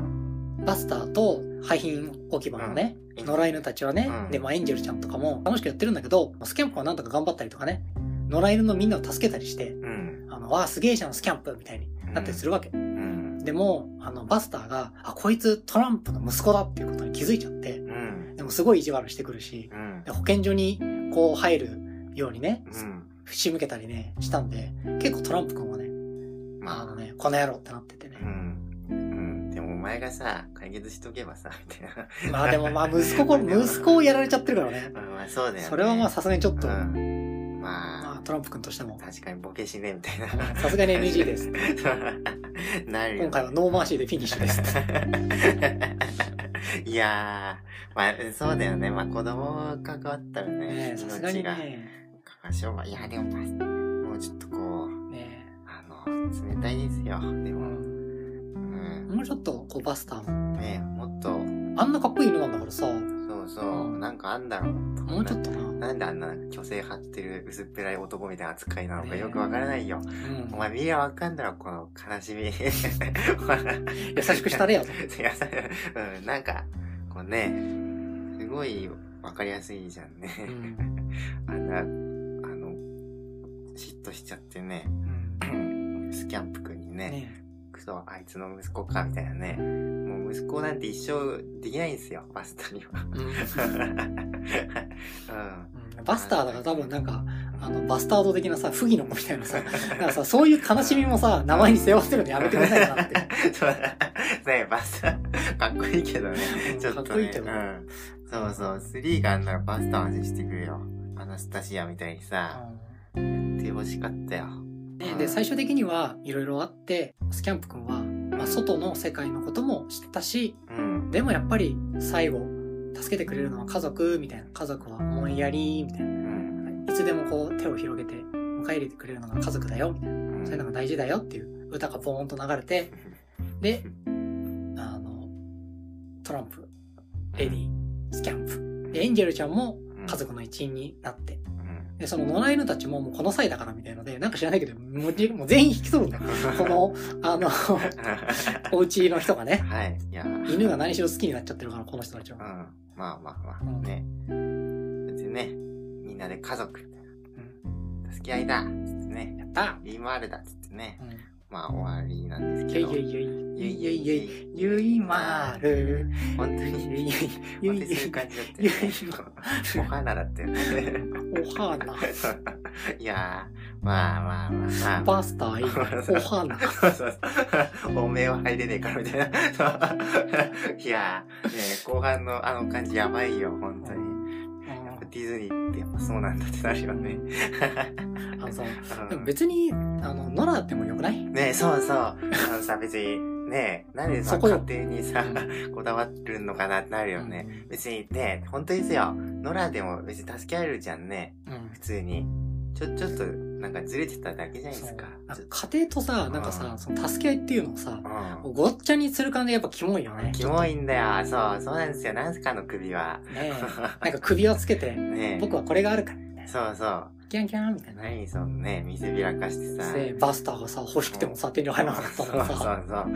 ん、バスターと廃品置き場のね、うん、野良犬たちはね、うん、で、まあエンジェルちゃんとかも楽しくやってるんだけど、スキャンプはなんとか頑張ったりとかね、野良犬のみんなを助けたりして、うん、あの、わあ、すげえじゃん、スキャンプみたいになったりするわけ。でも、あの、バスターが、あ、こいつトランプの息子だっていうことに気づいちゃって、でもすごい意地悪してくるし、保健所にこう入るようにね、仕向けたりね、したんで、結構トランプ君はね、まあ、あのね、この野郎ってなっててね。うん。うん。でもお前がさ、解決しとけばさ、みたいな。まあでもまあ息子、息子をやられちゃってるからね。まあそうだよね。それはまあさすがにちょっと、うん、まあ、まあ、トランプ君としても。確かにボケ死ねえみたいな。さすがに NG です。なる今回は no mercy でフィニッシュです。いやー、まあそうだよね。まあ子供関わったらね、さすがにね。しょうが、いや、でも、もうちょっとこう、ねあの、冷たいですよ、でも。うん。もうちょっと、こう、バスターも。ねもっと。あんなかっこいい犬なんだからさ。そうそう、うん、なんかあんだろう。もうちょっとな。なんであんな虚勢張ってる薄っぺらい男みたいな扱いなのかよくわからないよ。ねうん、お前見りゃわかんだろ、この悲しみ。優しくしたれよ。うん、なんか、こうね、すごいわかりやすいじゃんね。うん、あんな嫉妬しちゃってね、うん、スキャンプくんにね、ねクソ、あいつの息子か、みたいなね。もう息子なんて一生できないんですよ、バスターには。うん、バスターだから多分なんか、あの、バスタード的なさ、不義の子みたいなさ、なんかさ、そういう悲しみもさ、名前に背負ってるのやめてくれないかなって。そ うねバスター、かっこいいけどね。ちょっと、ね、かっこいいけど。うん。そうそう、3があんならバスター味してくれよ。アナスタシアみたいにさ。うんやってほしかったよ。で、最終的にはいろいろあって、スキャンプ君は、まあ、外の世界のことも知ったし、うん、でもやっぱり最後、助けてくれるのは家族、みたいな。家族は思いやり、みたいな、うん。いつでもこう手を広げて迎え入れてくれるのが家族だよ、みたいな。うん、そういうのが大事だよっていう歌がポーンと流れて、で、あの、トランプ、レディ、スキャンプ。で、エンジェルちゃんも家族の一員になって、で、その野良犬たちももうこの際だからみたいので、なんか知らないけど、もうもう全員引き取るんだよ。この、あの、お家の人がね。はい。いや犬が何しろ好きになっちゃってるから、この人たちは。うん。まあまあまあ、うん、ね。別にね、みんなで家族、うん、助け合いだつってね。やったリーマールだつってね。うんまあ終わりなんですけど。ゆいゆいゆい、ゆいゆいゆい、ゆいまる。本当に、ゆいゆい、ゆいゆい、そういう感じだったよ、ね。お花だったよね。お花。いや、まあまあまあまあ。バスターいい。お花。そうそうそう。おめえは入れねえからみたいな。いやー、ね後半のあの感じやばいよ、本当に。ディズニーってやっぱそうなんだってなるよね。あのさ、でも別に、あの、ノラってもよくない？ねそうそう。あのさ、別に、ねなんでさ、家庭にさ、こだわるのかなってなるよね。うん、別にね、本当ですよ。ノラでも別に助けられるじゃんね。うん、普通に。ちょ、ちょっと、なんかずれてただけじゃないですか。家庭とさ、なんかさ、その助け合いっていうのをさ、うん、ごっちゃにする感じやっぱキモいよね。キモいんだよ。そう、そうなんですよ。なんすかの首は。ねなんか首をつけて、ね僕はこれがあるから。そうそう。キャンキャンみたいな。何そのね、見せびらかしてさ。バスターがさ、欲しくてもさ、手に入らなかったのさ。そうそうそう。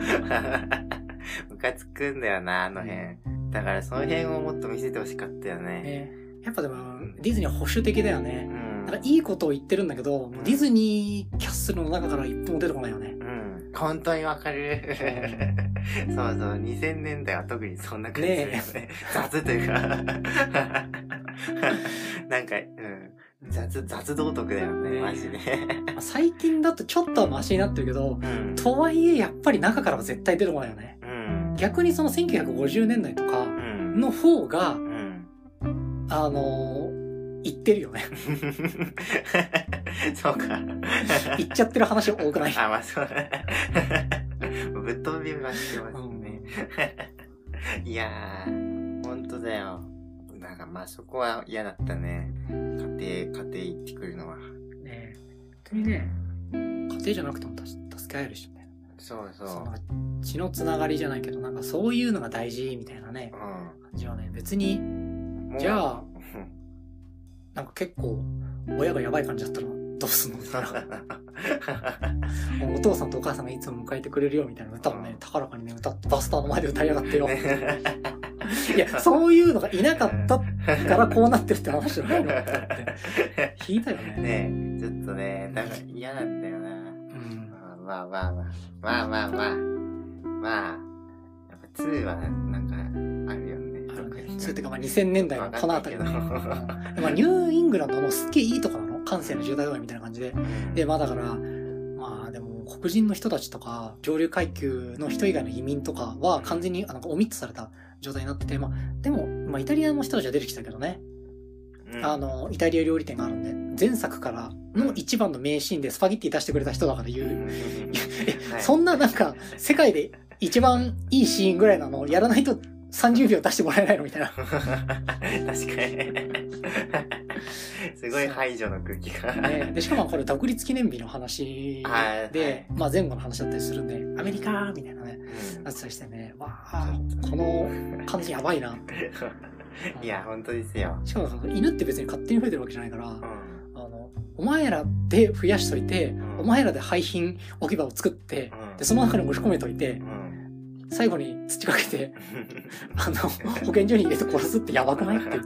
ムカつくんだよな、あの辺。だからその辺をもっと見せてほしかったよね。ねやっぱでも、ディズニーは保守的だよね。うん。なんかいいことを言ってるんだけど、うん、ディズニーキャッスルの中から一歩も出てこないよね。うん。本当にわかる。そうそう、2000年代は特にそんな感じだよね。ね雑というかなんか、うん。雑、雑道徳だよね、マジで。最近だとちょっとはマシになってるけど、うん、とはいえやっぱり中からは絶対出てこないよね。うん、逆にその1950年代とかの方が、うん、あのー、言ってるよね。そうか。言っちゃってる話多くない？あ、まあそう。ぶっ飛びましてますね。いやー、ほんとだよ。なんかまあそこは嫌だったね。家庭、家庭行ってくるのは。ね本当にね、家庭じゃなくても助け合えるしね。そうそう。その血のつながりじゃないけど、なんかそういうのが大事みたいなね、うん、感じはね、別に、じゃあ、なんか結構、親がやばい感じだったら、どうすんの？みたいな。お父さんとお母さんがいつも迎えてくれるよみたいな歌をね、高らかにね、歌って、バスターの前で歌いやがってよ。いや、そういうのがいなかったからこうなってるって話じゃないの って。聞いたよね。ねちょっとね、だから嫌なんだよな。うん。まあまあまあ。まあまあまあ。まあ、やっぱ2はなんか。あるね。2ってかまあ2000年代のこの辺りの、ね。まあニューイングランドのすっげえいいとこなの？感性の渋滞度合いみたいな感じで。で、まあだから、まあでも黒人の人たちとか上流階級の人以外の移民とかは完全にあのオミットされた状態になってて、まあ、でも、まあ、イタリアの人たちは出てきたけどね。うん、あの、イタリア料理店があるんで、前作からの一番の名シーンでスパゲッティ出してくれた人だから言う。はい、そんななんか、世界で一番いいシーンぐらいなのやらないと30秒出してもらえないのみたいな。確かに。すごい排除の空気が。ね、で、しかもこれ独立記念日の話で、まあ前後の話だったりするんで、アメリカみたいなね、なってたりしてね、わあ、この感じやばいなって。いや、本当ですよ。しかも犬って別に勝手に増えてるわけじゃないから、うん、あの、お前らで増やしといて、うん、お前らで廃品置き場を作って、うん、で、その中に押し込めといて、最後に土かけて、あの、保健所に入れて殺すってやばくないって。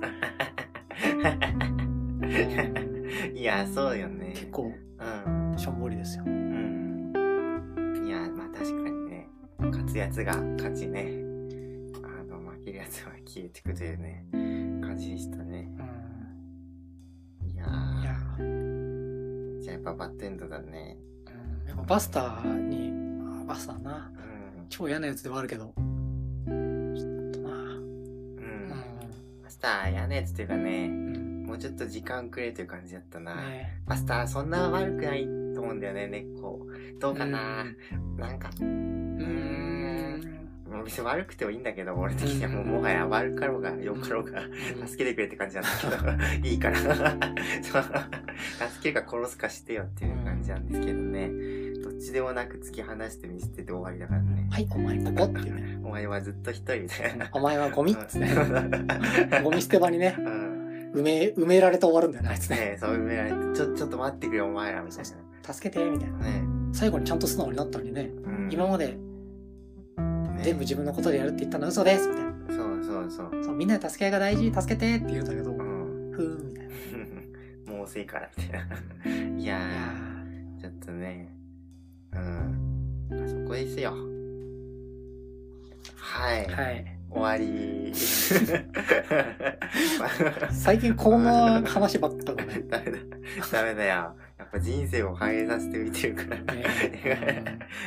いや、そうよね。結構、うん。しょんぼりですよ。うん。いや、まあ確かにね、勝つやつが勝ちね。あの、負けるやつは消えてくというね、感じでしたね。うん。いやじゃあやっぱバッドエンドだね。うん。やっぱバスターに、あバスターな。うん。超嫌なやつではあるけど。ちょっとな。うん。バスター嫌なやつっていうかね、うんもうちょっと時間くれという感じだったな。ね、マスター、そんな悪くないと思うんだよね、根っこ。どうかな、ん、なんか、うーん。別に悪くてもいいんだけど、俺的にはもうもはや悪かろうが、良かろうが、助けてくれって感じなんだけど、いいから助けるか殺すかしてよっていう感じなんですけどね。でもなく突き放して見捨てて終わりだからね。はい、お前ここっていうね。お前はずっと一人みたいな。お前はゴミっつって。ゴミ捨て場にね。うん埋め、埋められて終わるんだよね、あいつね。ねそう埋められて、ちょ、ちょっと待ってくれ、お前ら、みたいな。助けて、みたいな。ね最後にちゃんと素直になったのにね、うん、今まで、全部自分のことでやるって言ったのは嘘です、みたいな。そうそうそう。そうみんなで助け合いが大事、助けてって言うんだけど、うん、ふーん、みたいな。もう遅いからって。いやー、ちょっとね、うん。そこですよ。はい。はい。終わり。最近こんな話ばっかだね。ダメだ。ダメだよ。やっぱ人生を反映させてみてるから。ね、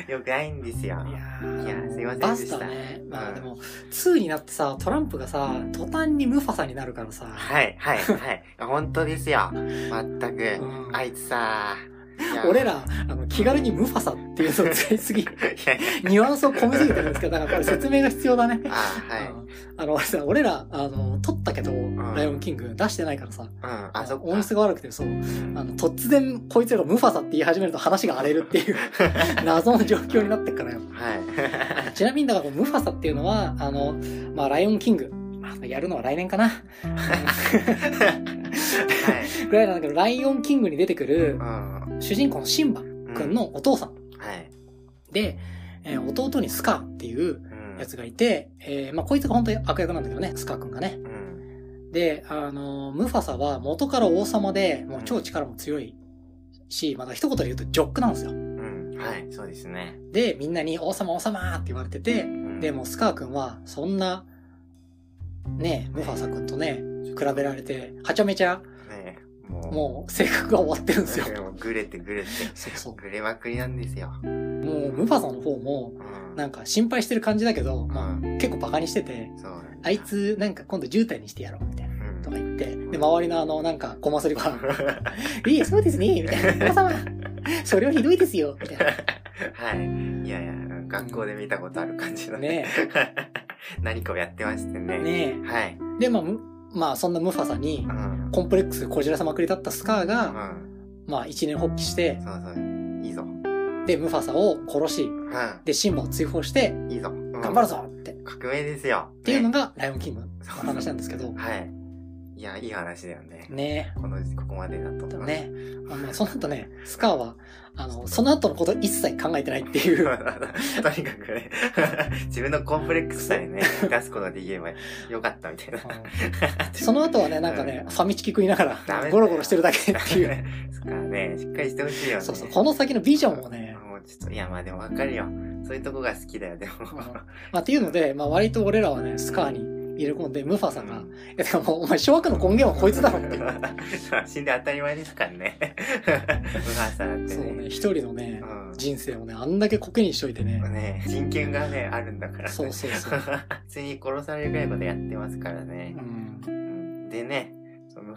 よくないんですよ。いやいやすいませんでした。バスタね。まあでも、2になってさ、トランプがさ、途端にムファサになるからさ。はい、はい、はい。本当ですよ。まったく。あいつさ、俺ら、あの、気軽にムファサっていうのを使いすぎ、ニュアンスを込めすぎてるんですけど、だからこれ説明が必要だね。あはい。あの、さ、俺ら、あの、撮ったけど、ライオンキング出してないからさ、うん、あ、そ音質が悪くて、そう、あの、突然、こいつらがムファサって言い始めると話が荒れるっていう 謎の状況になってっからよ。はい。ちなみに、だからムファサっていうのは、あの、まあ、ライオンキング、まあ、やるのは来年かな。ぐらいなんだけど、ライオンキングに出てくる、主人公のシンバくんのお父さん。はい。で、えー、弟にスカーっていうやつがいて、えー、まあ、こいつが本当に悪役なんだけどね、スカーくんがね。で、あのー、ムファサは元から王様で、もう超力も強いし、まだ一言で言うとジョックなんですよ。うん。はい、そうですね。で、みんなに王様王様って言われてて、うん、で、もスカーくんは、そんな、ね、ムファサくんとね、比べられて、はちゃめちゃ、もう、もう性格が終わってるんですよ。グレてグレて。そうそう。グレまくりなんですよ。もう、ムファサの方も、なんか心配してる感じだけど、まあ、結構バカにしてて、あいつ、なんか今度渋滞にしてやろう、みたいな。とか言って、で、周りのあの、なんか、ごますりが、いえ、そうですね、みたいな。皆様、それはひどいですよ、みたいな。はい。いやいや、学校で見たことある感じのね。何かをやってましてね。ねはい。で、まあ、まあそんなムファサに、コンプレックスこじらせまくりだったスカーが、まあ一年発起して、そうそう、いいぞ。で、ムファサを殺し、で、シンバを追放して、いいぞ。頑張るぞって。革命ですよ。っていうのが、ライオンキングの話なんですけど。はい。いや、いい話だよね。ねこの、ここまでだと。ね。まあ、まあ、その後ね、スカーは、あの、その後のこと一切考えてないっていう。とにかくね、自分のコンプレックスさえね、出すことができればよかったみたいな。その後はね、なんかね、ファミチキ食いながら、ゴロゴロしてるだけっていう。スカーね、しっかりしてほしいよね。そうそう、この先のビジョンをね。もうちょっと、いや、まあでもわかるよ。そういうとこが好きだよ、でも。まあっていうので、まあ割と俺らはね、スカーに、入れ込んで、ムファさんが、いや、でも、お前、小学の根源はこいつだろって。死んで当たり前ですからね。ムファさんってね。そうね、一人のね、うん、人生をね、あんだけコケにしといてね。ね人権がね、あるんだから、ね。そうそうそう。普通に殺されるぐらいことやってますからね。うん、でね、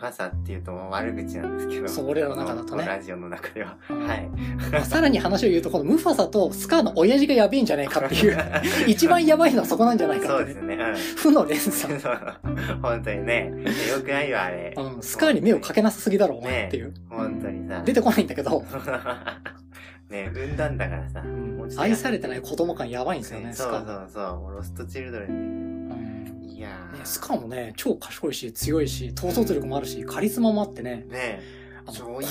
ムハサっていうと悪口なんですけど。そう、俺らの中だとね。ラジオの中では。はい。まあ、さらに話を言うと、このムファサとスカーの親父がやべえんじゃないかっていう、一番やばいのはそこなんじゃないかそうですね。うん。負の連鎖。本当にね。よくないよ、あれ。うん。スカーに目をかけなさすぎだろ、お前っていう。本当にさ。出てこないんだけど。ね産んだんだからさ。愛されてない子供感やばいんですよね、そうそうそう。ロストチルドレンで。やね、スカもね、超賢いし、強いし、統率力もあるし、カリスマもあってね。ね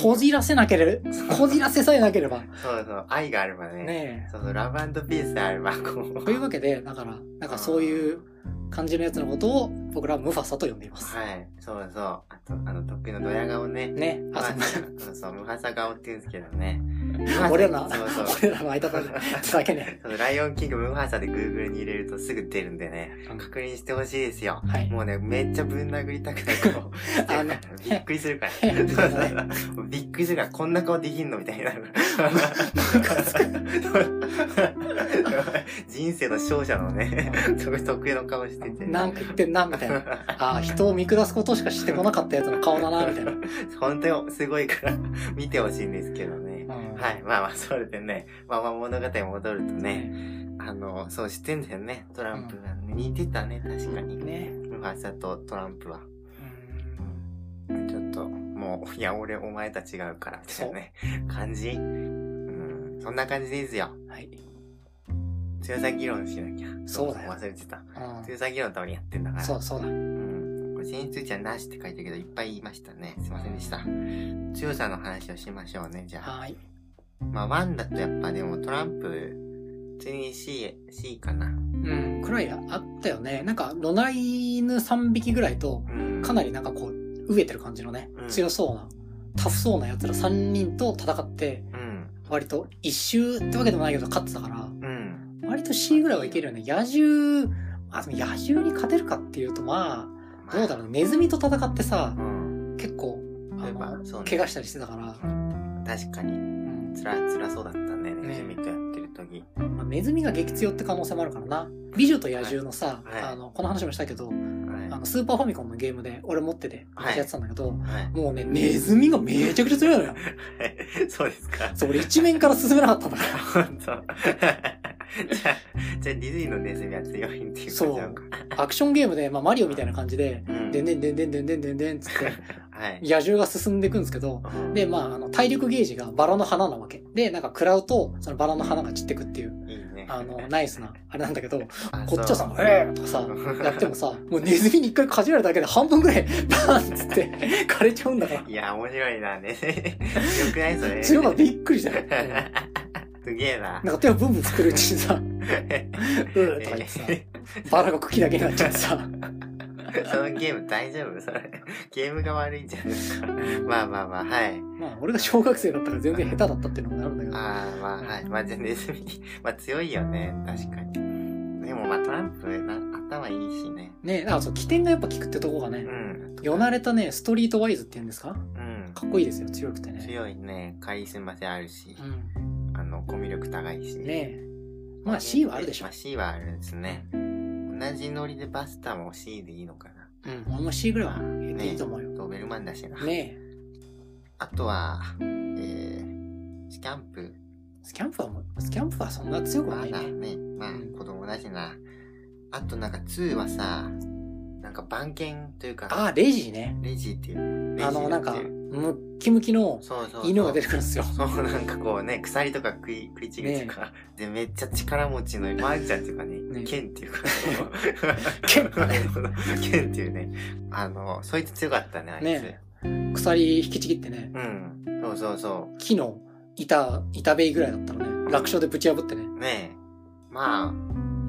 こじらせなければ、こじらせさえなければ。そうそう、愛があればね。ねそうそう、ラブピースであれば、こう。というわけで、だから、なんかそういう感じのやつのことを、僕らはムファサと呼んでいます。はい。そうそう。あと、あの、得意のドヤ顔ね。ね。あ、そうそう、ムファサ顔って言うんですけどね。俺らの、俺らの相方だけね。ライオンキングムーハーサで Google に入れるとすぐ出るんでね、確認してほしいですよ。はい。もうね、めっちゃぶん殴りたくなる顔。あの、びっくりするから。びっくりするから、こんな顔できんのみたいな。人生の勝者のね、得意の顔してて。なんか言ってんな、みたいな。ああ、人を見下すことしかしてこなかったやつの顔だな、みたいな。本当にすごいから見てほしいんですけどね。はい。まあまあ、それでね、まあまあ物語戻るとね、あの、そうしてんだよね、トランプが、ね。似てたね、確かにね。ムファサとトランプは。うん。ちょっと、もう、いや、俺、お前と違うから、みたいなね、感じ。うん。そんな感じですよ。はい。強さ議論しなきゃ。そうだよ。忘れてた。強さ議論のためにやってんだから。そうそうだ。うん。戦術値はなしって書いてるけど、いっぱい言いましたね。すいませんでした。強さの話をしましょうね、じゃあ。はい。まあ、1だとやっぱでもトランプ、普通に C、C かな。うん、くらいあったよね。なんか、ロナイ犬3匹ぐらいと、かなりなんかこう、飢えてる感じのね、うん、強そうな、タフそうな奴ら3人と戦って、うん、割と一周ってわけでもないけど勝ってたから、うん、割と C ぐらいはいけるよね。野獣、あ、野獣に勝てるかっていうと、まあ、どうだろう、ネズミと戦ってさ、結構、あの、ね、怪我したりしてたから。確かに。つら、つらそうだったね、ネズミとやってる時、まあ、ネズミが激強って可能性もあるからな。美女と野獣のさ、はい。はい、あのこの話もしたけど、はい、あのスーパーファミコンのゲームで俺持っててやってたんだけど、もうねネズミがめちゃくちゃ強いのよ。そうですか。そう俺一面から進めなかったんだから。じゃあ、じゃあディズニーのネズミは強いっていうそう。アクションゲームで、まあマリオみたいな感じで、で、んでんでんでんでんでんでんでんつって、野獣が進んでいくんですけど、うん、で、まあ、あの、体力ゲージがバラの花なわけ。で、なんか食らうと、そのバラの花が散ってくっていう、いいね、あの、ナイスな、あれなんだけど、こっちはさ、えーとかさ、やってもさ、もうネズミに一回かじられただけで半分ぐらい、バーンっつって、枯れちゃうんだから。いや、面白いな、ね。よくないそれ。強いのびっくりしたよ。すげえな。なんか手をブンブン作るうちにさ、うーとか言ってさ、バラが茎だけになっちゃってさ、そのゲーム大丈夫？それ。ゲームが悪いんじゃない？ですか。まあまあまあ、はい。まあ、俺が小学生だったら全然下手だったっていうのもあるんだけど。ああ、まあはい。まあ、全然、まあ強いよね。確かに。でもまあトランプな、頭いいしね。ねあ、そう、起点がやっぱ効くってとこがね。うん。よなれたね、ストリートワイズって言うんですか？うん。かっこいいですよ、強くてね。強いね。カリスマ性あるし。うん。あの、コミュ力高いし。ねまあ C はあるでしょ。まあ C はあるんですね。同じノリでバスターも C でいいのかな。うん、俺も C ぐらいは言っていいと思うよ。ドーベルマンだしな。ねえ。あとは、えー、スキャンプ。スキャンプはもう、スキャンプはそんな強くないね。まあね、まあ、子供だしな。あとなんか2はさ、なんか番犬というか。ああ、レジね。レジっていう。あの、なんか、ムッキムキの犬が出てくるんですよ。そうなんかこうね、鎖とか食い、食いちぎっていうか、ね、で、めっちゃ力持ちの、マーちゃんっていうかね、ね剣っていうか、剣剣 っていうね、あの、そいつ強かったね、あいつ。ね、鎖引きちぎってね。うん。そうそうそう。木の板、板塀ぐらいだったらね、楽勝でぶち破ってね。ねえ。まあ、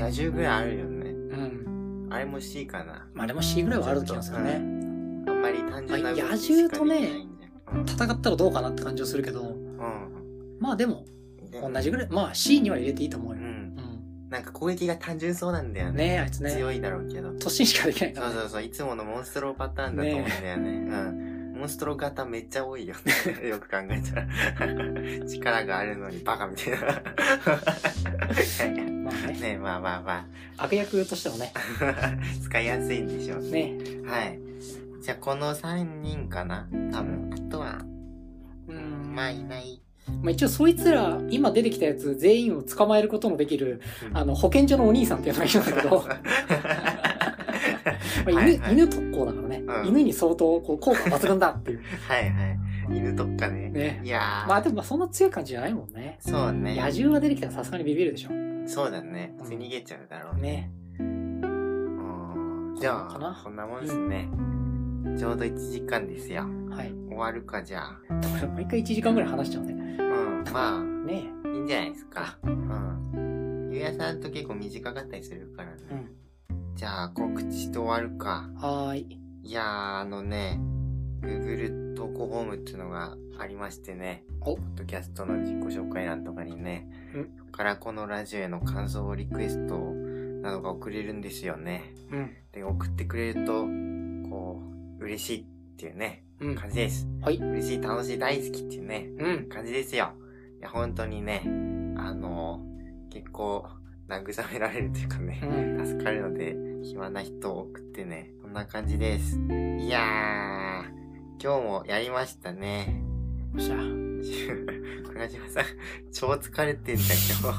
野獣ぐらいあるよね。うん。あれも C かな。まあ、あれも C ぐらいはある気がするね。あんまり単純な、まあ、野獣とね、戦ったらどうかなって感じはするけど、うん、まあでも、同じぐらい、まあ C には入れていいと思うよ。うん。うん、なんか攻撃が単純そうなんだよね。ねあいつね。強いだろうけど。突進しかできないから、ね、そうそうそう、いつものモンストロパターンだと思うんだよね。ねうん。モンストロ型めっちゃ多いよね。よく考えたら。力があるのにバカみたいな。まあね。ねまあまあまあ。悪役としてもね。使いやすいんでしょうね。ね。はい。じゃあこの3人かな？多分。あとは、うん、まあいない。まあ一応そいつら、今出てきたやつ全員を捕まえることのできる、うん、あの、保健所のお兄さんっていうのがいるんだけど、まあ犬、はいはい、犬特攻だからね、うん、犬に相当こう効果抜群だっていう。はいはい。犬特化ね。ね。いやまあでもそんな強い感じじゃないもんね。そうね。野獣が出てきたらさすがにビビるでしょ。そうだね。逃げちゃうだろうね。ね。うん。じゃあ、こんなもんですね。ちょうど1時間ですよ。はい。終わるか、じゃあ。毎回1時間ぐらい話しちゃうね。うん、まあ。ねいいんじゃないですか。うん。ゆうやさんと結構短かったりするからね。うん。じゃあ、告知と終わるか。はーい。いやー、あのね、Google 投稿フォームっていうのがありましてね。おポッドキャストの自己紹介欄とかにね。うん。そこからこのラジオへの感想リクエストなどが送れるんですよね。うん。で、送ってくれると、こう、嬉しいっていうね、うん、感じです。はい。嬉しい、楽しい、大好きっていうね、うん、感じですよ。いや、本当にね、あのー、結構、慰められるというかね、うん、助かるので、暇な人を送ってね、そんな感じです。いやー、今日もやりましたね。おっしゃ。倉島さん、超疲れてんじゃん、今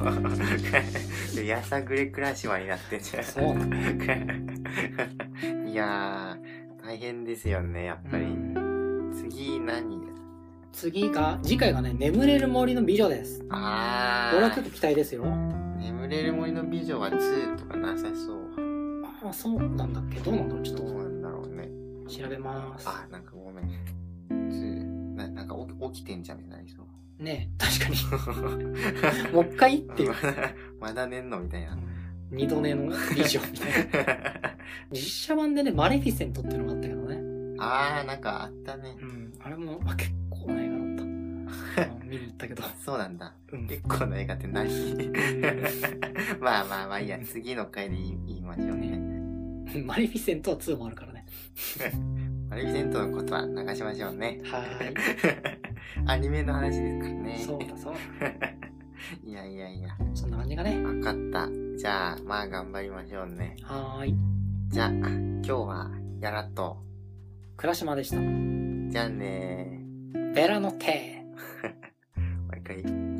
日。やさぐれ暮らしまになってんじゃん。そう いやー、大変ですよね、やっぱり。うん、次何次が、次回がね、眠れる森の美女です。ああ。これは結構期待ですよ。眠れる森の美女は2とかなさそう。ああ、そうなんだっけ？どうなんだろう？ちょっと。どうなんだろうね。調べます。あ、なんかごめん。ななんか起きてんじゃんみたいな人。ね確かに。もう一回っていう。まだ寝んのみたいな。二度寝の美女みたいな。実写版でね、マレフィセントっていうのがあったけどね。あー、なんかあったね。うん。あれも。見に行ったけど。そうなんだ。うん、結構な映画って何 まあまあまあいいや、次の回で言いましょうね。マレフィセントは2もあるからね。マレフィセントのことは流しましょうね。はい。アニメの話ですからね。そうだそうだ。いやいやいや。そんな感じがね。わかった。じゃあ、まあ頑張りましょうね。はーい。じゃあ、今日は、やらと。倉島でした。じゃあねベラのテー可以。